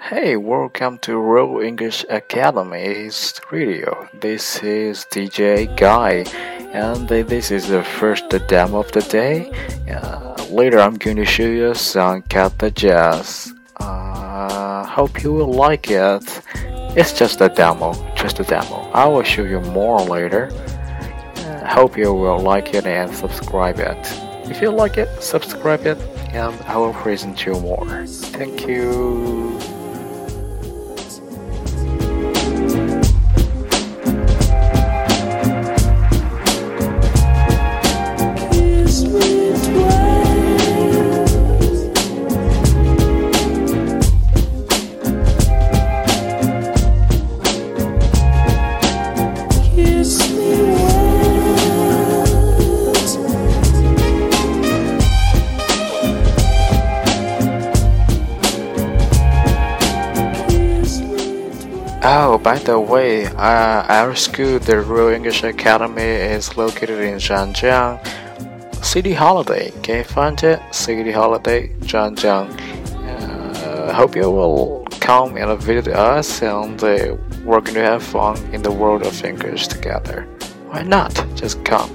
Hey, welcome to Real English Academy's radio. This is DJ Guy, and this is the first demo of the day. Uh, later, I'm going to show you some the jazz. Uh, hope you will like it. It's just a demo, just a demo. I will show you more later. Uh, hope you will like it and subscribe it. If you like it, subscribe it, and I will present you more. Thank you. Oh, by the way, uh, our school, the Royal English Academy, is located in Zhanjiang. City Holiday, can you find it? City Holiday, Zhanjiang. Uh, hope you will come and visit us, and uh, we're going to have fun in the world of English together. Why not? Just come.